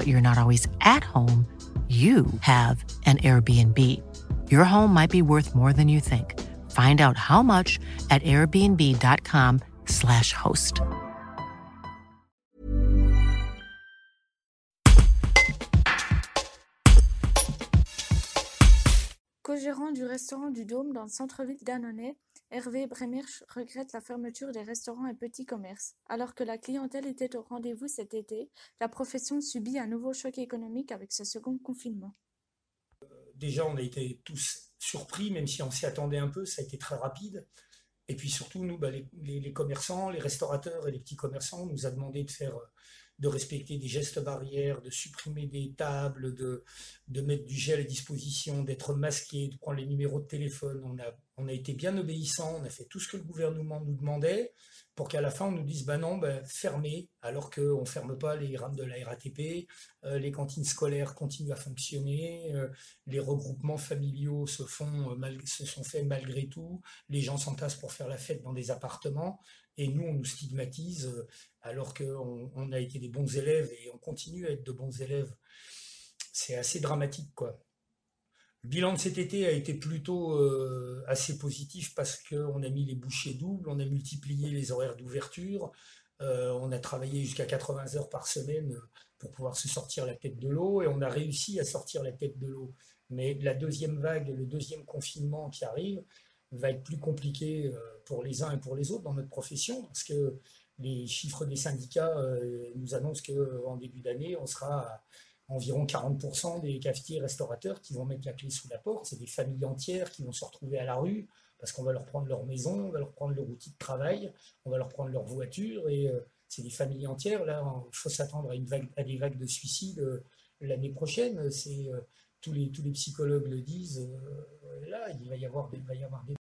but you're not always at home, you have an Airbnb. Your home might be worth more than you think. Find out how much at airbnb.com/slash host. Co-gérant du restaurant du Dôme dans le centre-ville d'Annonay, Hervé Bremirch regrette la fermeture des restaurants et petits commerces. Alors que la clientèle était au rendez-vous cet été, la profession subit un nouveau choc économique avec ce second confinement. Déjà, on a été tous surpris, même si on s'y attendait un peu, ça a été très rapide. Et puis surtout, nous, bah, les, les, commerçants, les restaurateurs et les petits commerçants, on nous a demandé de faire de respecter des gestes barrières, de supprimer des tables, de, de mettre du gel à disposition, d'être masqué, de prendre les numéros de téléphone. On a, on a été bien obéissants, on a fait tout ce que le gouvernement nous demandait pour qu'à la fin on nous dise bah non, bah, fermez, alors qu'on ne ferme pas les rames de la RATP, euh, les cantines scolaires continuent à fonctionner, euh, les regroupements familiaux se, font, euh, se sont faits malgré tout, les gens s'entassent pour faire la fête dans des appartements, et nous on nous stigmatise alors qu'on on a été des bons élèves et on continue à être de bons élèves. C'est assez dramatique, quoi. Le bilan de cet été a été plutôt euh, assez positif parce qu'on a mis les bouchées doubles, on a multiplié les horaires d'ouverture, euh, on a travaillé jusqu'à 80 heures par semaine pour pouvoir se sortir la tête de l'eau et on a réussi à sortir la tête de l'eau. Mais la deuxième vague, le deuxième confinement qui arrive, va être plus compliqué euh, pour les uns et pour les autres dans notre profession parce que les chiffres des syndicats euh, nous annoncent qu'en début d'année, on sera environ 40% des cafetiers restaurateurs qui vont mettre la clé sous la porte. C'est des familles entières qui vont se retrouver à la rue parce qu'on va leur prendre leur maison, on va leur prendre leur outil de travail, on va leur prendre leur voiture et euh, c'est des familles entières. Là, il faut s'attendre à, à des vagues de suicides euh, l'année prochaine. C'est tous les, tous les psychologues le disent. là, il va y avoir il va y avoir des